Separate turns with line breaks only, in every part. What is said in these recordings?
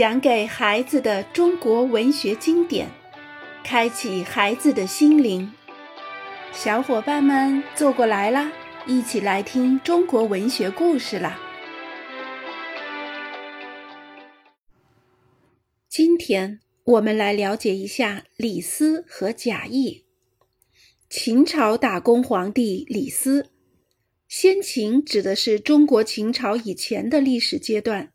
讲给孩子的中国文学经典，开启孩子的心灵。小伙伴们坐过来啦，一起来听中国文学故事啦！今天我们来了解一下李斯和贾谊。秦朝打工皇帝李斯，先秦指的是中国秦朝以前的历史阶段。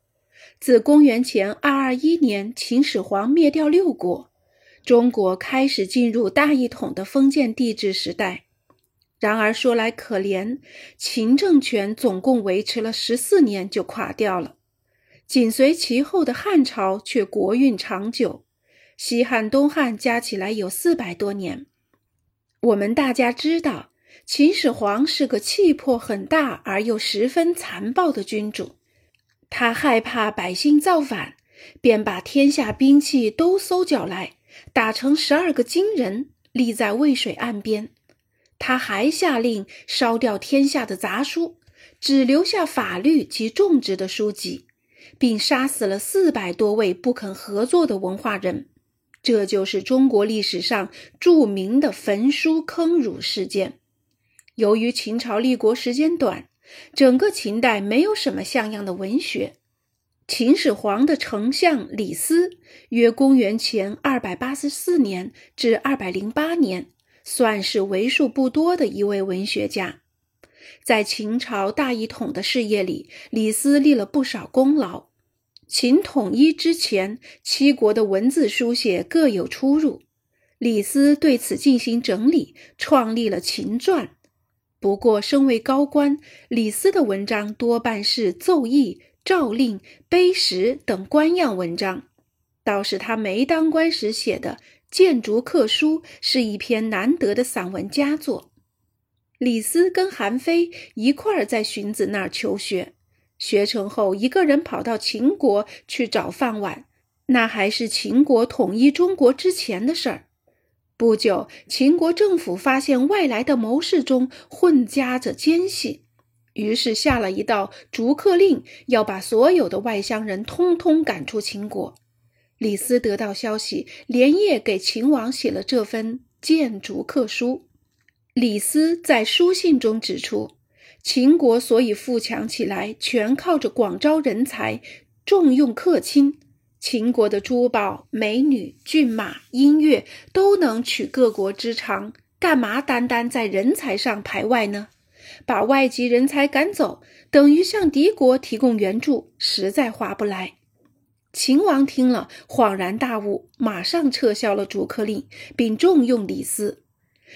自公元前二二一年秦始皇灭掉六国，中国开始进入大一统的封建帝制时代。然而说来可怜，秦政权总共维持了十四年就垮掉了。紧随其后的汉朝却国运长久，西汉、东汉加起来有四百多年。我们大家知道，秦始皇是个气魄很大而又十分残暴的君主。他害怕百姓造反，便把天下兵器都搜缴来，打成十二个金人，立在渭水岸边。他还下令烧掉天下的杂书，只留下法律及种植的书籍，并杀死了四百多位不肯合作的文化人。这就是中国历史上著名的焚书坑儒事件。由于秦朝立国时间短。整个秦代没有什么像样的文学。秦始皇的丞相李斯，约公元前二百八十四年至二百零八年，算是为数不多的一位文学家。在秦朝大一统的事业里，李斯立了不少功劳。秦统一之前，七国的文字书写各有出入，李斯对此进行整理，创立了《秦传》。不过，身为高官，李斯的文章多半是奏议、诏令、碑石等官样文章。倒是他没当官时写的《谏逐客书》是一篇难得的散文佳作。李斯跟韩非一块儿在荀子那儿求学，学成后一个人跑到秦国去找饭碗，那还是秦国统一中国之前的事儿。不久，秦国政府发现外来的谋士中混夹着奸细，于是下了一道逐客令，要把所有的外乡人通通赶出秦国。李斯得到消息，连夜给秦王写了这份谏逐客书。李斯在书信中指出，秦国所以富强起来，全靠着广招人才，重用客卿。秦国的珠宝、美女、骏马、音乐都能取各国之长，干嘛单单在人才上排外呢？把外籍人才赶走，等于向敌国提供援助，实在划不来。秦王听了，恍然大悟，马上撤销了逐客令，并重用李斯。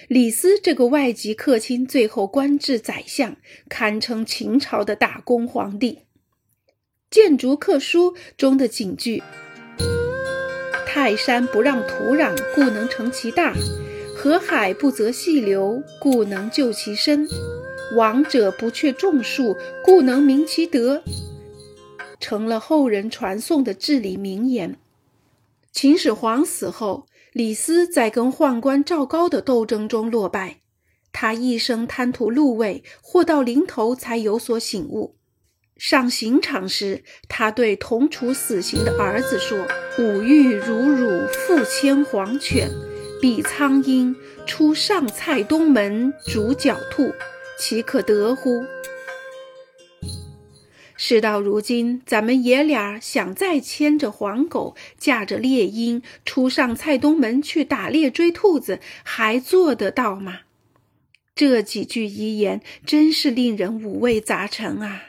李斯这个外籍客卿，最后官至宰相，堪称秦朝的大公皇帝。《谏逐客书》中的警句：“泰山不让土壤，故能成其大；河海不择细流，故能就其深；王者不却众庶，故能明其德。”成了后人传颂的至理名言。秦始皇死后，李斯在跟宦官赵高的斗争中落败，他一生贪图禄位，祸到临头才有所醒悟。上刑场时，他对同处死刑的儿子说：“吾欲如汝复牵黄犬，比苍鹰出上蔡东门逐狡兔，岂可得乎？”事到如今，咱们爷俩想再牵着黄狗，驾着猎鹰出上蔡东门去打猎追兔子，还做得到吗？这几句遗言真是令人五味杂陈啊！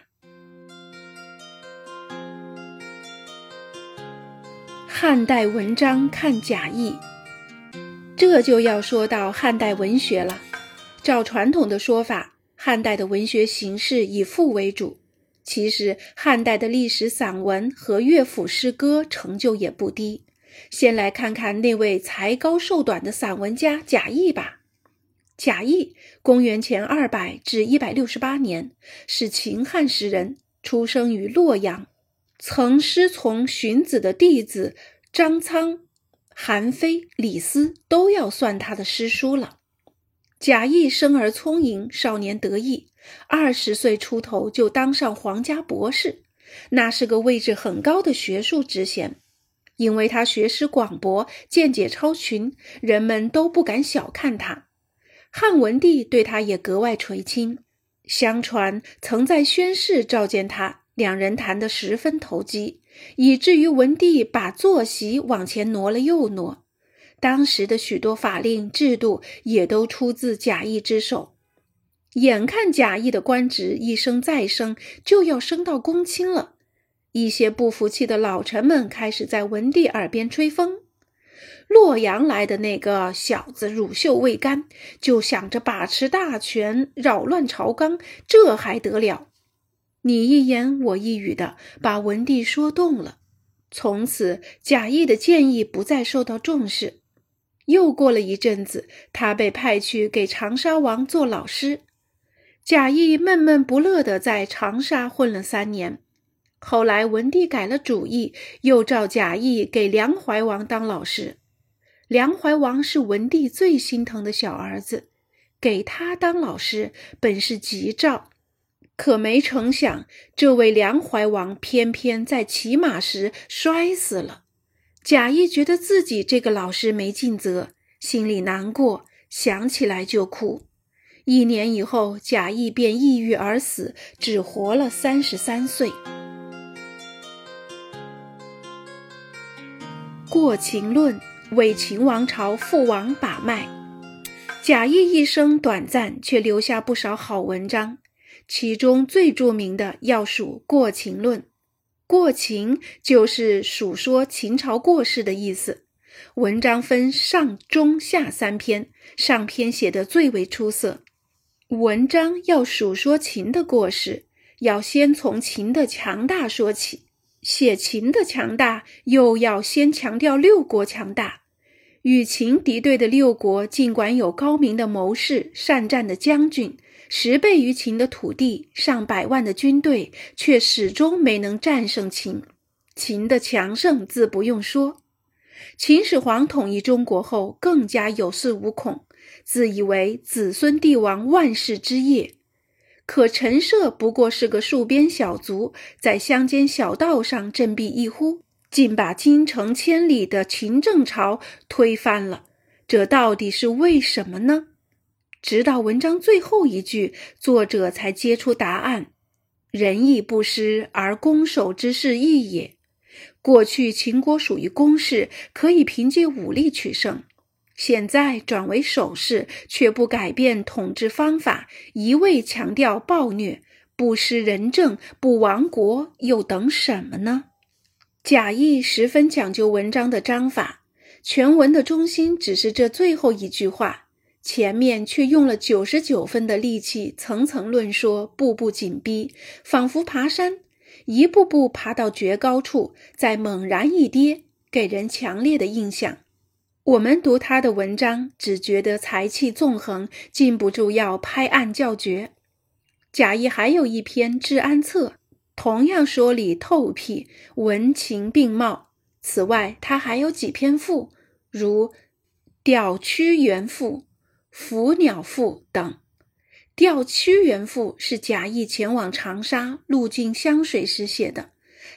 汉代文章看贾谊，这就要说到汉代文学了。照传统的说法，汉代的文学形式以赋为主。其实，汉代的历史散文和乐府诗歌成就也不低。先来看看那位才高寿短的散文家贾谊吧。贾谊，公元前二百至一百六十八年，是秦汉时人，出生于洛阳。曾师从荀子的弟子张苍、韩非、李斯都要算他的师叔了。贾谊生而聪颖，少年得意，二十岁出头就当上皇家博士，那是个位置很高的学术职衔，因为他学识广博，见解超群，人们都不敢小看他。汉文帝对他也格外垂青，相传曾在宣室召见他，两人谈得十分投机，以至于文帝把坐席往前挪了又挪。当时的许多法令制度也都出自贾谊之手。眼看贾谊的官职一升再升，就要升到公卿了。一些不服气的老臣们开始在文帝耳边吹风：“洛阳来的那个小子乳臭未干，就想着把持大权，扰乱朝纲，这还得了？”你一言我一语的，把文帝说动了。从此，贾谊的建议不再受到重视。又过了一阵子，他被派去给长沙王做老师。贾谊闷闷不乐的在长沙混了三年。后来文帝改了主意，又召贾谊给梁怀王当老师。梁怀王是文帝最心疼的小儿子，给他当老师本是吉兆，可没成想，这位梁怀王偏偏在骑马时摔死了。贾谊觉得自己这个老师没尽责，心里难过，想起来就哭。一年以后，贾谊便抑郁而死，只活了三十三岁。《过秦论》为秦王朝覆亡把脉。贾谊一生短暂，却留下不少好文章，其中最著名的要数《过秦论》。过秦就是数说秦朝过世的意思。文章分上、中、下三篇，上篇写得最为出色。文章要数说秦的过世，要先从秦的强大说起。写秦的强大，又要先强调六国强大。与秦敌对的六国，尽管有高明的谋士、善战的将军，十倍于秦的土地、上百万的军队，却始终没能战胜秦。秦的强盛自不用说。秦始皇统一中国后，更加有恃无恐，自以为子孙帝王万世之业。可陈涉不过是个戍边小卒，在乡间小道上振臂一呼，竟把京城千里的秦政朝推翻了。这到底是为什么呢？直到文章最后一句，作者才揭出答案：仁义不施而攻守之势异也。过去秦国属于攻势，可以凭借武力取胜。现在转为守势，却不改变统治方法，一味强调暴虐，不失仁政，不亡国，又等什么呢？贾谊十分讲究文章的章法，全文的中心只是这最后一句话，前面却用了九十九分的力气，层层论说，步步紧逼，仿佛爬山，一步步爬到绝高处，再猛然一跌，给人强烈的印象。我们读他的文章，只觉得才气纵横，禁不住要拍案叫绝。贾谊还有一篇《治安策》，同样说理透辟，文情并茂。此外，他还有几篇赋，如《调屈原赋》《伏鸟赋》等。《调屈原赋》是贾谊前往长沙路经湘水时写的。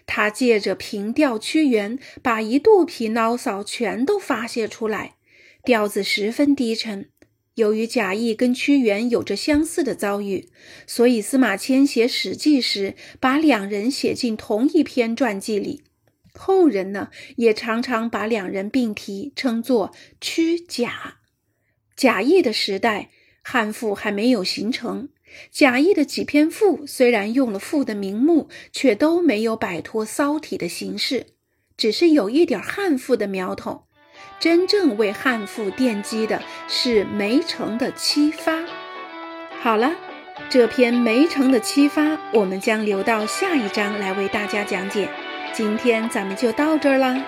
他借着凭调屈原，把一肚皮牢骚全都发泄出来，调子十分低沉。由于贾谊跟屈原有着相似的遭遇，所以司马迁写《史记》时，把两人写进同一篇传记里。后人呢，也常常把两人并提，称作屈贾。贾谊的时代，汉赋还没有形成。贾谊的几篇赋虽然用了赋的名目，却都没有摆脱骚体的形式，只是有一点汉赋的苗头。真正为汉赋奠基的是梅城的七发。好了，这篇梅城的七发，我们将留到下一章来为大家讲解。今天咱们就到这儿啦。